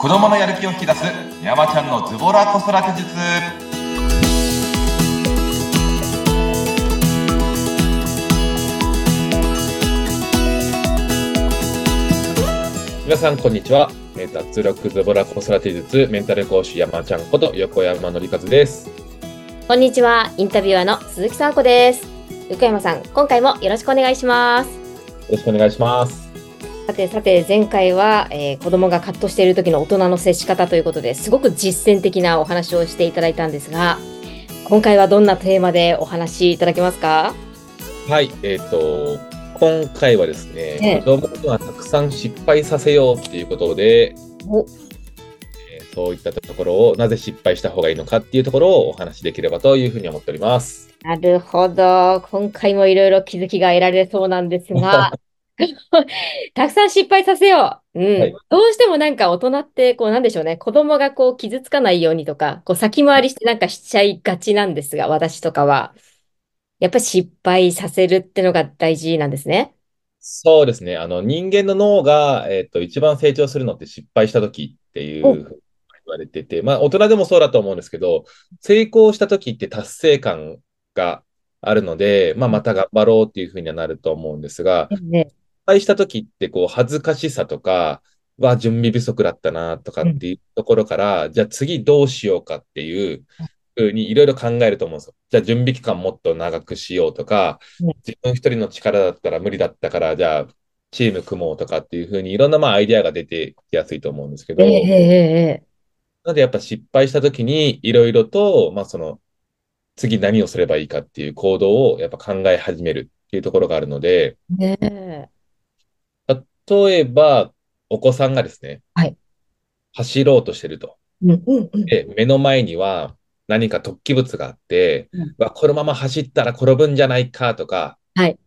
子供のやる気を引き出す山ちゃんのズボラ子育て術皆さん、こんにちは。えー脱力ズボラ子育て術メンタル講師山ちゃんこと横山のりかずです。こんにちは、インタビュアーの鈴木さあ子です。横山さん、今回もよろしくお願いします。よろしくお願いします。さてさて、前回は、えー子供が葛藤している時の大人の接し方ということですごく実践的なお話をしていただいたんですが、今回はどんなテーマでお話しいただけますか？はい、えっ、と、今回はですね、ええ子供にはたくさん失敗させようっていうことで、おえーそういったところをなぜ失敗した方がいいのかっていうところをお話しできればというふうに思っております。なるほど。今回もいろいろ気づきが得られそうなんですが、たくさん失敗させよう。うん。はいどうしてもなんか大人って、こうなんでしょうね。子供がこう傷つかないようにとか、こう先回りしてなんかしちゃいがちなんですが、私とかは。やっぱり失敗させるってのが大事なんですね。そうですね。あの、人間の脳が、えっと、一番成長するのって失敗した時っていう言われてて、まあ、大人でもそうだと思うんですけど、成功した時って達成感があるので、まあ、また頑張ろうっていうふうにはなると思うんですが、え失敗した時って、こう、恥ずかしさとか、は準備不足だったなとかっていうところから、じゃあ次どうしようかっていうふうにいろいろ考えると思うんですよ。じゃあ準備期間もっと長くしようとか、うん。自分一人の力だったら無理だったから、じゃあチーム組もうとかっていうふうにいろんなまあアイデアが出てきやすいと思うんですけど、ええええなのでやっぱ失敗した時にいろいろと、まあその、次何をすればいいかっていう行動をやっぱ考え始めるっていうところがあるので、例えば、お子さんがですね、はい。走ろうとしてると。うんうんうん。で、目の前には何か突起物があって、うん。わこのまま走ったら転ぶんじゃないかとか、はい。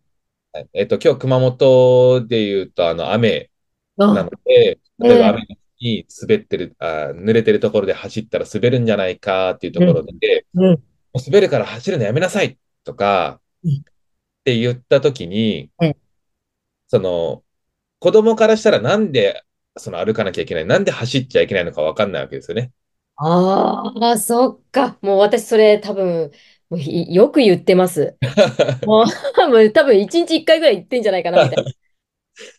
はい。えっと、今日熊本で言うと、あの、雨なあので、例えばええ雨に滑ってる、あ、濡れてるところで走ったら滑るんじゃないかっていうところで、うんもう滑るから走るのやめなさいとか、うん。って言ったときにうん、その、子供からしたらなんで、その歩かなきゃいけない、なんで走っちゃいけないのかわかんないわけですよね。ああ、そっか。もう私それ多分、もうひよく言ってます。もう、もう多分一日一回ぐらい言ってんじゃないかな、みたい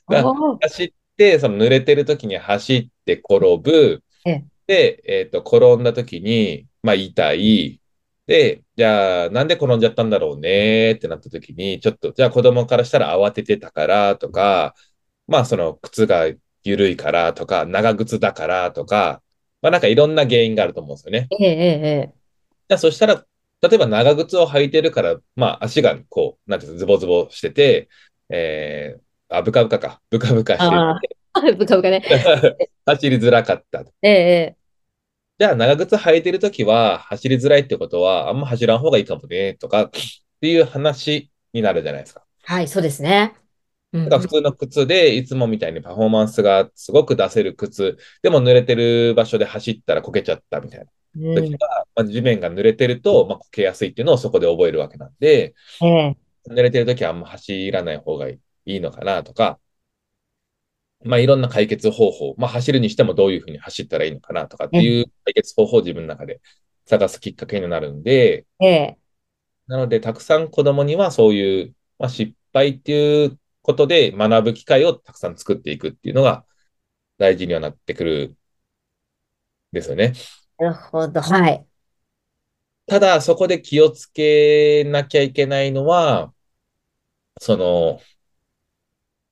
な。走って、その濡れてる時に走って転ぶ。ええで、えっと、転んだ時に、まあ、痛い。で、じゃあ、なんで転んじゃったんだろうねってなった時に、ちょっと、じゃあ子供からしたら慌ててたからとか、まあ、その靴が緩いからとか、長靴だからとか、まあ、なんかいろんな原因があると思うんですよね。ええ、ええ、じゃあ、そしたら、例えば長靴を履いてるから、まあ、足がこう、なんていうの、ズボズボしてて、えー、あ、ブカブカか、ブカブカしてああ、ブカブカね。て、走りづらかった。ええ、えじゃあ、長靴履いてるときは、走りづらいってことは、あんま走らん方がいいかもね、とか、っていう話になるじゃないですか。えはい、そうですね。うんだから普通の靴で、いつもみたいにパフォーマンスがすごく出せる靴、でも濡れてる場所で走ったらこけちゃったみたいな。うん。時は、まあ、地面が濡れてると、まあ、こけやすいっていうのをそこで覚えるわけなんで、ええ、濡れてるときはあんま走らない方がいいのかなとか、まあいろんな解決方法、まあ走るにしてもどういうふうに走ったらいいのかなとかっていう解決方法を自分の中で探すきっかけになるんで、ええ、なのでたくさん子供にはそういう、まあ、失敗っていうことで学ぶ機会をたくさん作っていくっていうのが大事にはなってくるんですよね。なるほど。はい。ただそこで気をつけなきゃいけないのは、その、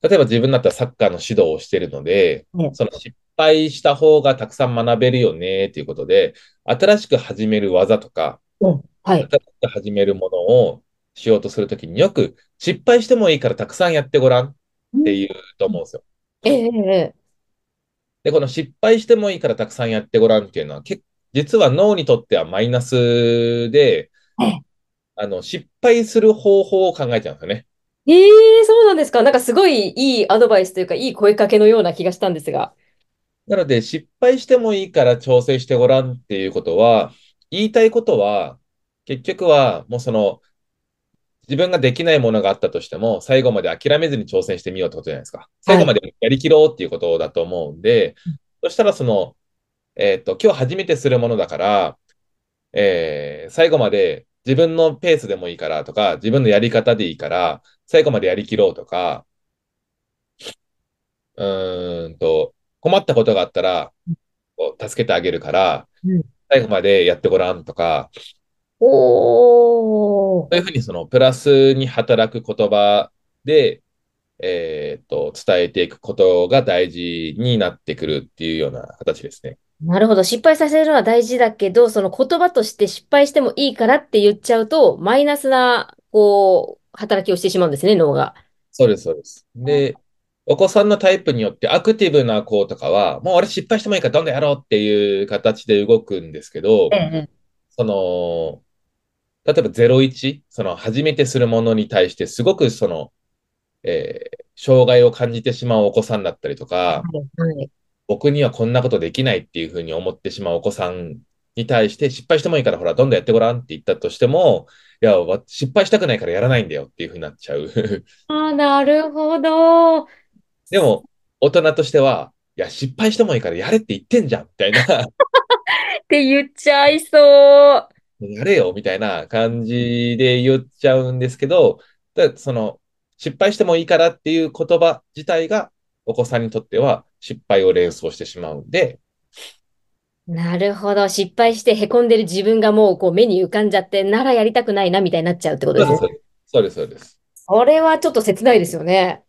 例えば自分だったらサッカーの指導をしているので、ねその失敗した方がたくさん学べるよねっていうことで、新しく始める技とか、うん、はい。新しく始めるものをしようとするときによく失敗してもいいからたくさんやってごらんっていうと思うんですよ。ええ、ええ、で、この失敗してもいいからたくさんやってごらんっていうのは、け実は脳にとってはマイナスでええ、あの、失敗する方法を考えちゃうんですよね。ええ、そうなんですか？なんかすごいいいアドバイスというか、いい声かけのような気がしたんですが。なので、失敗してもいいから調整してごらんっていうことは、言いたいことは、結局は、もうその、自分ができないものがあったとしても、最後まで諦めずに挑戦してみようってことじゃないですか。最後までやりきろうっていうことだと思うんで、そしたらその、えっと、今日初めてするものだから、えー最後まで自分のペースでもいいからとか、自分のやり方でいいから、最後までやりきろうとか、うーんと、困ったことがあったら、助けてあげるからうん、最後までやってごらんとか、おー。そういうふうにそのプラスに働く言葉で、えーと、伝えていくことが大事になってくるっていうような形ですね。なるほど。失敗させるのは大事だけど、その言葉として失敗してもいいからって言っちゃうと、マイナスな、こう、働きをしてしまうんですね、脳が。そうです、そうです。で、お子さんのタイプによってアクティブな子とかは、もう俺失敗してもいいからどんどんやろうっていう形で動くんですけど、えその、例えば01、その初めてするものに対してすごくその、えー障害を感じてしまうお子さんだったりとか、はい。僕にはこんなことできないっていうふうに思ってしまうお子さんに対して失敗してもいいからほら、どんどんやってごらんって言ったとしても、いや、わ失敗したくないからやらないんだよっていうふうになっちゃう。ああ、なるほど。でも、大人としては、いや、失敗してもいいからやれって言ってんじゃんみたいな、って言っちゃいそう。やれよみたいな感じで言っちゃうんですけど、だその、失敗してもいいからっていう言葉自体が、お子さんにとっては失敗を連想してしまうんで、なるほど。失敗して凹んでる自分がもうこう目に浮かんじゃって、ならやりたくないなみたいになっちゃうってことですね。そうです、そうです。それはちょっと切ないですよね。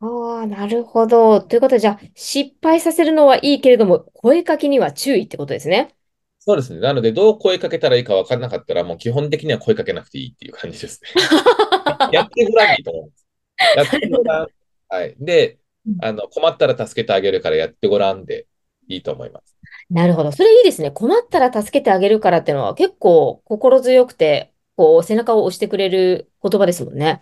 ああ、なるほど。ということで、じゃあ、失敗させるのはいいけれども、声かけには注意ってことですね。そうですね。なので、どう声かけたらいいか分からなかったら、もう基本的には声かけなくていいっていう感じですね。やってごらんでいいと思うんです。やってごらん。はい。で、あの、困ったら助けてあげるからやってごらんでいいと思います。なるほど。それいいですね。困ったら助けてあげるからっていうのは結構心強くて、こう、背中を押してくれる言葉ですもんね。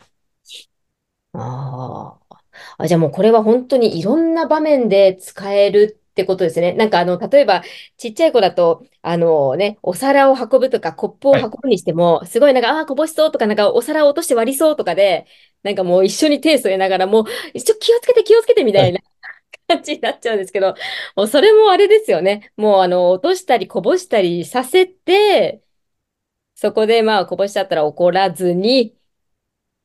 ああ。あ、じゃあもうこれは本当にいろんな場面で使えるってことですね。なんかあの、例えば、ちっちゃい子だと、あのね、お皿を運ぶとか、コップをはい運ぶにしても、すごいなんか、ああ、こぼしそうとか、なんかお皿を落として割りそうとかで、なんかもう一緒に手添えながら、もう、ちょ、気をつけて気をつけてみたいな感じになっちゃうんですけど、もうそれもあれですよね。もうあの、落としたりこぼしたりさせて、そこでまあこぼしちゃったら怒らずに、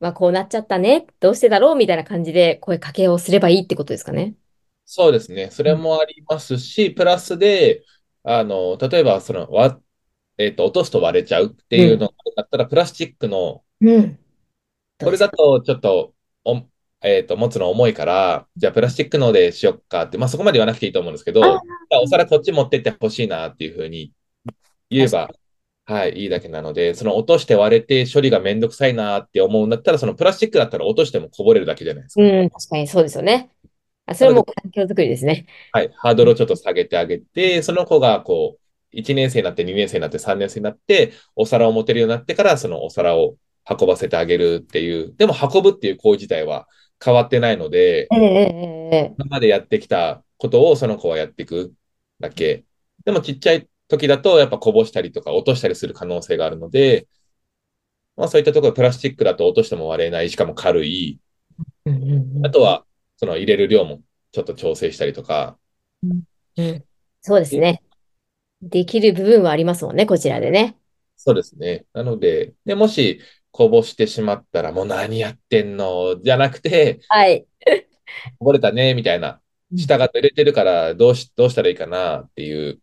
まあこうなっちゃったね。どうしてだろうみたいな感じで声かけをすればいいってことですかね。そうですね。それもありますし、プラスで、あの、例えば、その、わ、えっと、落とすと割れちゃうっていうのがあったら、プラスチックの、うん。これだとちょっと、お、えっと、持つの重いから、じゃあプラスチックのでしよっかって、まあそこまで言わなくていいと思うんですけど、お皿こっち持ってってほしいなっていうふうに言えば、はい、いいだけなので、その落として割れて処理がめんどくさいなって思うんだったら、そのプラスチックだったら落としてもこぼれるだけじゃないですか。うん、確かにそうですよね。あ、それも環境づくりですね。はい、ハードルをちょっと下げてあげて、その子がこう、1年生になって、2年生になって、3年生になって、お皿を持てるようになってから、そのお皿を運ばせてあげるっていう、でも運ぶっていう行為自体は変わってないので、今までやってきたことをその子はやっていくだけ。でもちっちゃい時だとやっぱこぼしたりとか落としたりする可能性があるので、まあそういったところプラスチックだと落としても割れない、しかも軽い。あとはその入れる量もちょっと調整したりとか、うんそうですね。できる部分はありますもんね、こちらでね。そうですね。なので、で、もしこぼしてしまったらもう何やってんの？じゃなくて、はい。こぼれたね、みたいな。下が濡れてるからどうし、どうしたらいいかなっていう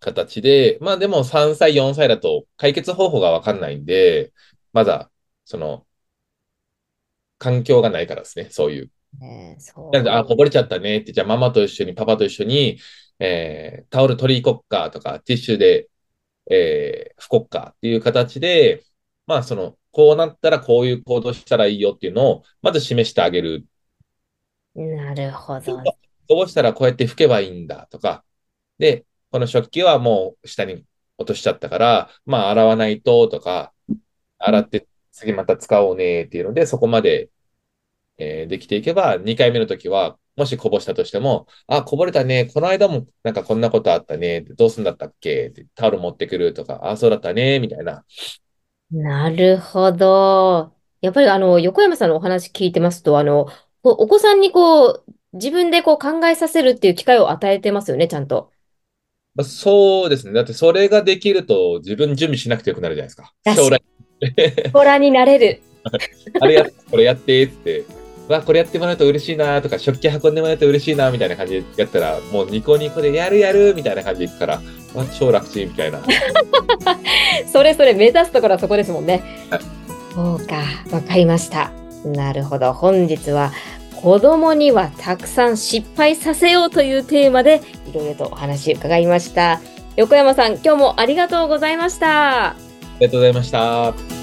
形で、まあでも3歳、4歳だと解決方法がわかんないんで、まだ、その、環境がないからですね、そういう。ねそうなので、あ、こぼれちゃったねって、じゃあママと一緒に、パパと一緒に、えータオル取り行こっかとか、ティッシュで、えー拭こっかっていう形で、まあその、こうなったらこういう行動したらいいよっていうのを、まず示してあげるなるほど。こぼしたらこうやって拭けばいいんだとか、で、この食器はもう下に落としちゃったから、まあ洗わないととか、洗って次また使おうねっていうので、そこまで、えーできていけば、2回目の時は、もしこぼしたとしても、あ、こぼれたね、この間もなんかこんなことあったね、どうすんだったっけってタオル持ってくるとか、あ、そうだったね、みたいな。なるほど。やっぱりあの、横山さんのお話聞いてますと、あの、お子さんにこう、自分でこう考えさせるっていう機会を与えてますよね、ちゃんと。まあ、そうですね。だってそれができると自分準備しなくてよくなるじゃないですか。将来。ホラーになれる。あれや、これやってって。わ、これやってもらうと嬉しいなとか、食器運んでもらうと嬉しいなみたいな感じでやったら、もうニコニコでやるやるみたいな感じでいくから、わ超楽ちんみたいな。それそれ目指すところはそこですもんねはい。そうか、わかりました。なるほど。本日は子供にはたくさん失敗させようというテーマでいろいろとお話伺いました。横山さん、今日もありがとうございました。ありがとうございました。